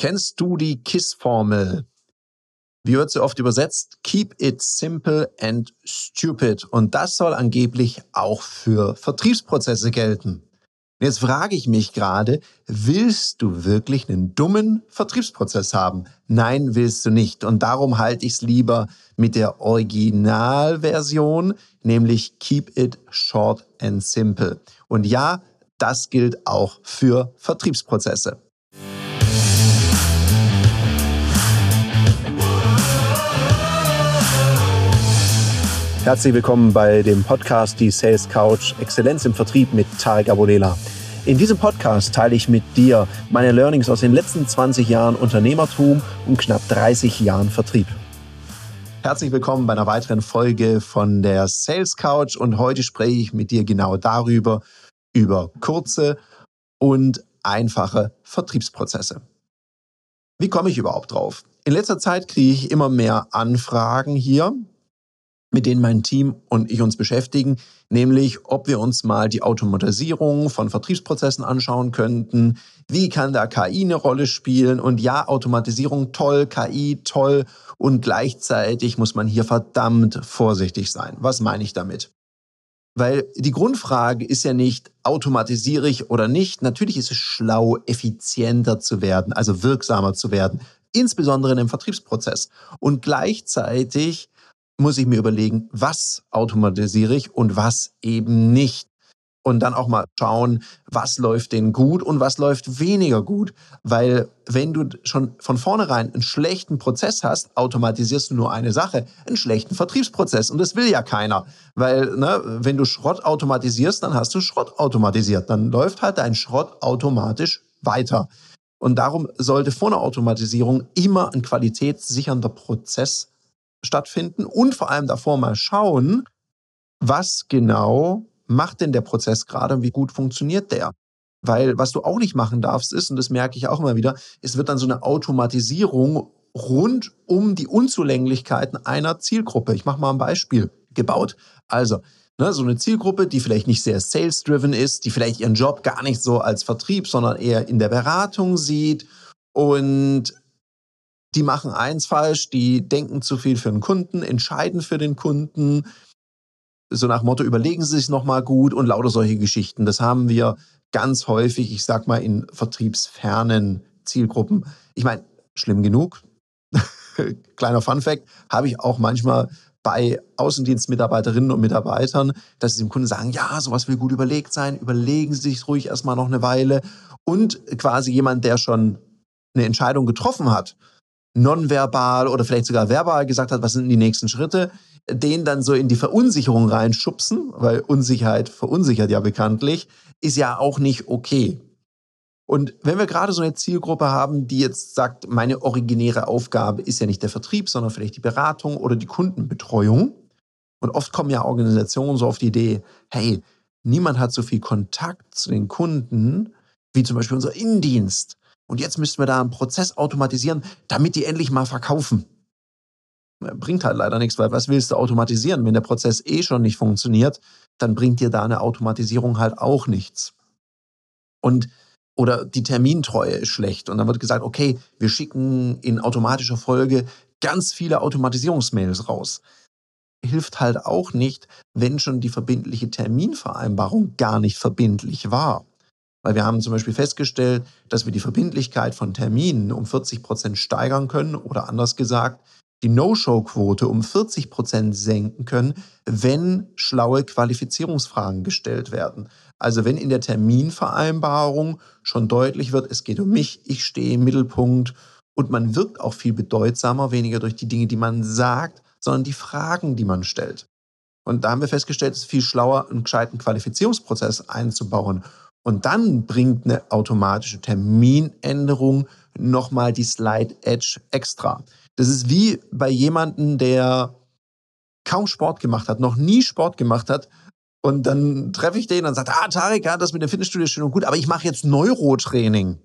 Kennst du die KISS-Formel? Wie wird sie oft übersetzt? Keep it simple and stupid. Und das soll angeblich auch für Vertriebsprozesse gelten. Jetzt frage ich mich gerade, willst du wirklich einen dummen Vertriebsprozess haben? Nein, willst du nicht. Und darum halte ich es lieber mit der Originalversion, nämlich Keep it short and simple. Und ja, das gilt auch für Vertriebsprozesse. Herzlich willkommen bei dem Podcast Die Sales Couch Exzellenz im Vertrieb mit Tarek Abodela. In diesem Podcast teile ich mit dir meine Learnings aus den letzten 20 Jahren Unternehmertum und knapp 30 Jahren Vertrieb. Herzlich willkommen bei einer weiteren Folge von der Sales Couch und heute spreche ich mit dir genau darüber, über kurze und einfache Vertriebsprozesse. Wie komme ich überhaupt drauf? In letzter Zeit kriege ich immer mehr Anfragen hier mit denen mein Team und ich uns beschäftigen, nämlich ob wir uns mal die Automatisierung von Vertriebsprozessen anschauen könnten. Wie kann da KI eine Rolle spielen? Und ja, Automatisierung toll, KI toll und gleichzeitig muss man hier verdammt vorsichtig sein. Was meine ich damit? Weil die Grundfrage ist ja nicht, automatisiere ich oder nicht. Natürlich ist es schlau, effizienter zu werden, also wirksamer zu werden, insbesondere in einem Vertriebsprozess. Und gleichzeitig muss ich mir überlegen, was automatisiere ich und was eben nicht. Und dann auch mal schauen, was läuft denn gut und was läuft weniger gut. Weil wenn du schon von vornherein einen schlechten Prozess hast, automatisierst du nur eine Sache, einen schlechten Vertriebsprozess. Und das will ja keiner. Weil ne, wenn du Schrott automatisierst, dann hast du Schrott automatisiert. Dann läuft halt dein Schrott automatisch weiter. Und darum sollte vor einer Automatisierung immer ein qualitätssichernder Prozess stattfinden und vor allem davor mal schauen, was genau macht denn der Prozess gerade und wie gut funktioniert der? Weil was du auch nicht machen darfst ist, und das merke ich auch immer wieder, es wird dann so eine Automatisierung rund um die Unzulänglichkeiten einer Zielgruppe. Ich mache mal ein Beispiel gebaut. Also, ne, so eine Zielgruppe, die vielleicht nicht sehr sales-driven ist, die vielleicht ihren Job gar nicht so als Vertrieb, sondern eher in der Beratung sieht und die machen eins falsch, die denken zu viel für den Kunden, entscheiden für den Kunden. So nach Motto, überlegen Sie sich nochmal gut und lauter solche Geschichten. Das haben wir ganz häufig, ich sag mal, in vertriebsfernen Zielgruppen. Ich meine, schlimm genug. Kleiner Fun-Fact, habe ich auch manchmal bei Außendienstmitarbeiterinnen und Mitarbeitern, dass sie dem Kunden sagen, ja, sowas will gut überlegt sein, überlegen Sie sich ruhig erstmal noch eine Weile. Und quasi jemand, der schon eine Entscheidung getroffen hat, nonverbal oder vielleicht sogar verbal gesagt hat, was sind die nächsten Schritte, den dann so in die Verunsicherung reinschubsen, weil Unsicherheit verunsichert ja bekanntlich, ist ja auch nicht okay. Und wenn wir gerade so eine Zielgruppe haben, die jetzt sagt, meine originäre Aufgabe ist ja nicht der Vertrieb, sondern vielleicht die Beratung oder die Kundenbetreuung. Und oft kommen ja Organisationen so auf die Idee, hey, niemand hat so viel Kontakt zu den Kunden wie zum Beispiel unser Innendienst. Und jetzt müssten wir da einen Prozess automatisieren, damit die endlich mal verkaufen. Bringt halt leider nichts, weil was willst du automatisieren? Wenn der Prozess eh schon nicht funktioniert, dann bringt dir da eine Automatisierung halt auch nichts. Und oder die Termintreue ist schlecht. Und dann wird gesagt, okay, wir schicken in automatischer Folge ganz viele Automatisierungsmails raus. Hilft halt auch nicht, wenn schon die verbindliche Terminvereinbarung gar nicht verbindlich war. Weil wir haben zum Beispiel festgestellt, dass wir die Verbindlichkeit von Terminen um 40 Prozent steigern können oder anders gesagt, die No-Show-Quote um 40 Prozent senken können, wenn schlaue Qualifizierungsfragen gestellt werden. Also wenn in der Terminvereinbarung schon deutlich wird, es geht um mich, ich stehe im Mittelpunkt und man wirkt auch viel bedeutsamer, weniger durch die Dinge, die man sagt, sondern die Fragen, die man stellt. Und da haben wir festgestellt, es ist viel schlauer, einen gescheiten Qualifizierungsprozess einzubauen und dann bringt eine automatische Terminänderung nochmal die Slide Edge extra. Das ist wie bei jemandem, der kaum Sport gemacht hat, noch nie Sport gemacht hat. Und dann treffe ich den und sagt, ah, Tarek, ja, das mit dem Fitnessstudio ist schön und gut, aber ich mache jetzt Neurotraining.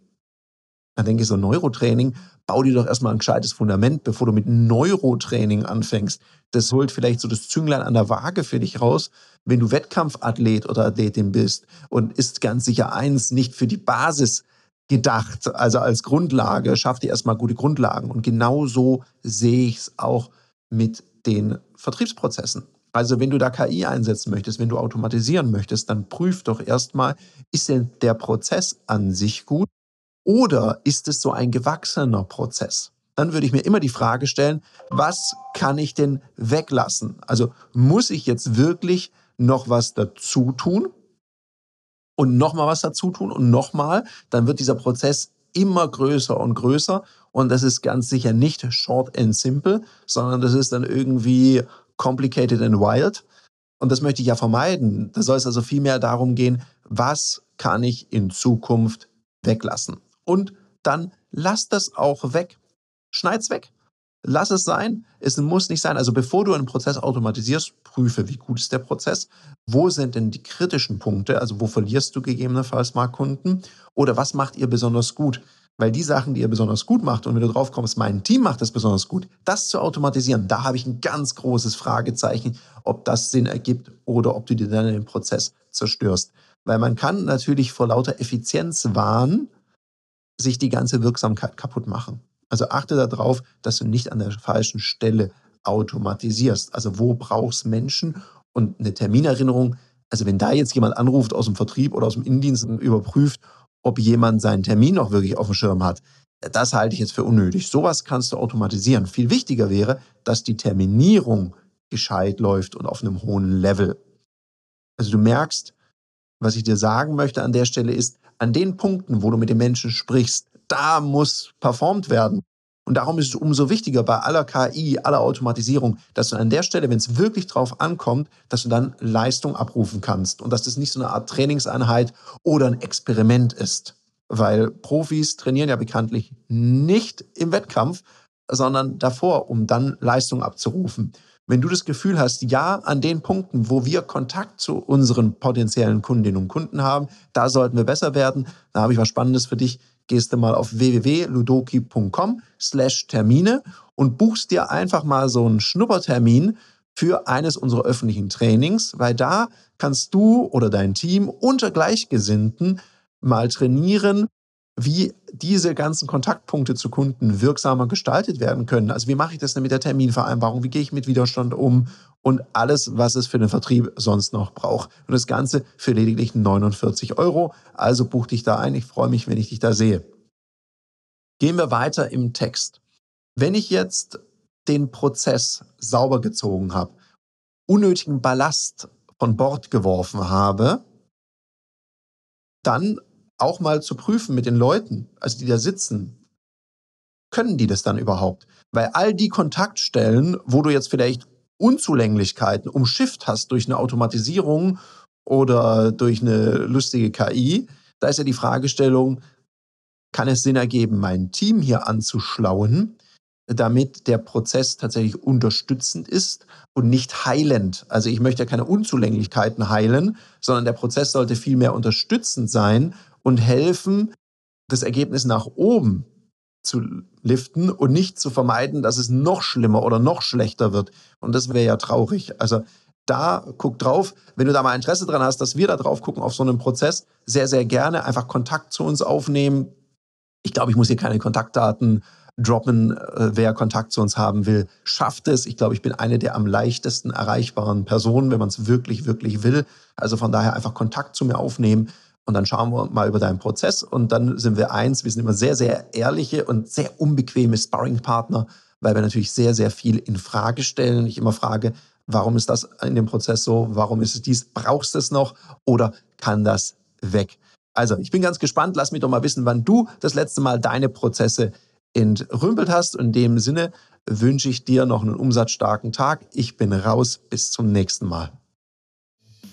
Dann denke ich so, Neurotraining, bau dir doch erstmal ein gescheites Fundament, bevor du mit Neurotraining anfängst. Das holt vielleicht so das Zünglein an der Waage für dich raus, wenn du Wettkampfathlet oder Athletin bist und ist ganz sicher eins, nicht für die Basis gedacht, also als Grundlage, schaff dir erstmal gute Grundlagen. Und genauso sehe ich es auch mit den Vertriebsprozessen. Also wenn du da KI einsetzen möchtest, wenn du automatisieren möchtest, dann prüf doch erstmal, ist denn der Prozess an sich gut oder ist es so ein gewachsener Prozess? Dann würde ich mir immer die Frage stellen, was kann ich denn weglassen? Also muss ich jetzt wirklich noch was dazu tun? Und nochmal was dazu tun und nochmal, dann wird dieser Prozess immer größer und größer. Und das ist ganz sicher nicht short and simple, sondern das ist dann irgendwie complicated and wild. Und das möchte ich ja vermeiden. Da soll es also vielmehr darum gehen, was kann ich in Zukunft weglassen? Und dann lass das auch weg. Schneid's weg. Lass es sein. Es muss nicht sein. Also bevor du einen Prozess automatisierst, prüfe, wie gut ist der Prozess. Wo sind denn die kritischen Punkte? Also wo verlierst du gegebenenfalls mal Kunden? Oder was macht ihr besonders gut? Weil die Sachen, die ihr besonders gut macht, und wenn du drauf kommst, mein Team macht das besonders gut, das zu automatisieren, da habe ich ein ganz großes Fragezeichen, ob das Sinn ergibt oder ob du dir dann den Prozess zerstörst. Weil man kann natürlich vor lauter Effizienzwahn sich die ganze Wirksamkeit kaputt machen. Also achte darauf, dass du nicht an der falschen Stelle automatisierst. Also wo brauchst Menschen und eine Terminerinnerung? Also wenn da jetzt jemand anruft aus dem Vertrieb oder aus dem Innendienst und überprüft, ob jemand seinen Termin noch wirklich auf dem Schirm hat, das halte ich jetzt für unnötig. Sowas kannst du automatisieren. Viel wichtiger wäre, dass die Terminierung gescheit läuft und auf einem hohen Level. Also du merkst, was ich dir sagen möchte an der Stelle ist, an den Punkten, wo du mit den Menschen sprichst, da muss performt werden. Und darum ist es umso wichtiger bei aller KI, aller Automatisierung, dass du an der Stelle, wenn es wirklich drauf ankommt, dass du dann Leistung abrufen kannst und dass das nicht so eine Art Trainingseinheit oder ein Experiment ist. Weil Profis trainieren ja bekanntlich nicht im Wettkampf, sondern davor, um dann Leistung abzurufen. Wenn du das Gefühl hast, ja, an den Punkten, wo wir Kontakt zu unseren potenziellen Kundinnen und Kunden haben, da sollten wir besser werden, da habe ich was Spannendes für dich. Gehst du mal auf www.ludoki.com slash Termine und buchst dir einfach mal so einen Schnuppertermin für eines unserer öffentlichen Trainings, weil da kannst du oder dein Team unter Gleichgesinnten mal trainieren, wie diese ganzen Kontaktpunkte zu Kunden wirksamer gestaltet werden können. Also wie mache ich das denn mit der Terminvereinbarung? Wie gehe ich mit Widerstand um? Und alles, was es für den Vertrieb sonst noch braucht. Und das Ganze für lediglich 49 Euro. Also buch dich da ein. Ich freue mich, wenn ich dich da sehe. Gehen wir weiter im Text. Wenn ich jetzt den Prozess sauber gezogen habe, unnötigen Ballast von Bord geworfen habe, dann auch mal zu prüfen mit den Leuten, also die da sitzen, können die das dann überhaupt? Weil all die Kontaktstellen, wo du jetzt vielleicht Unzulänglichkeiten umschifft hast durch eine Automatisierung oder durch eine lustige KI, da ist ja die Fragestellung, kann es Sinn ergeben, mein Team hier anzuschlauen, damit der Prozess tatsächlich unterstützend ist und nicht heilend. Also ich möchte ja keine Unzulänglichkeiten heilen, sondern der Prozess sollte vielmehr unterstützend sein und helfen, das Ergebnis nach oben zu liften und nicht zu vermeiden, dass es noch schlimmer oder noch schlechter wird. Und das wäre ja traurig. Also da guck drauf, wenn du da mal Interesse dran hast, dass wir da drauf gucken auf so einen Prozess, sehr, sehr gerne einfach Kontakt zu uns aufnehmen. Ich glaube, ich muss hier keine Kontaktdaten droppen, äh, wer Kontakt zu uns haben will, schafft es. Ich glaube, ich bin eine der am leichtesten erreichbaren Personen, wenn man es wirklich, wirklich will. Also von daher einfach Kontakt zu mir aufnehmen. Und dann schauen wir mal über deinen Prozess und dann sind wir eins, wir sind immer sehr, sehr ehrliche und sehr unbequeme Sparringpartner, weil wir natürlich sehr, sehr viel in Frage stellen. Ich immer frage, warum ist das in dem Prozess so? Warum ist es dies? Brauchst du es noch? Oder kann das weg? Also, ich bin ganz gespannt. Lass mich doch mal wissen, wann du das letzte Mal deine Prozesse entrümpelt hast. Und in dem Sinne wünsche ich dir noch einen umsatzstarken Tag. Ich bin raus. Bis zum nächsten Mal.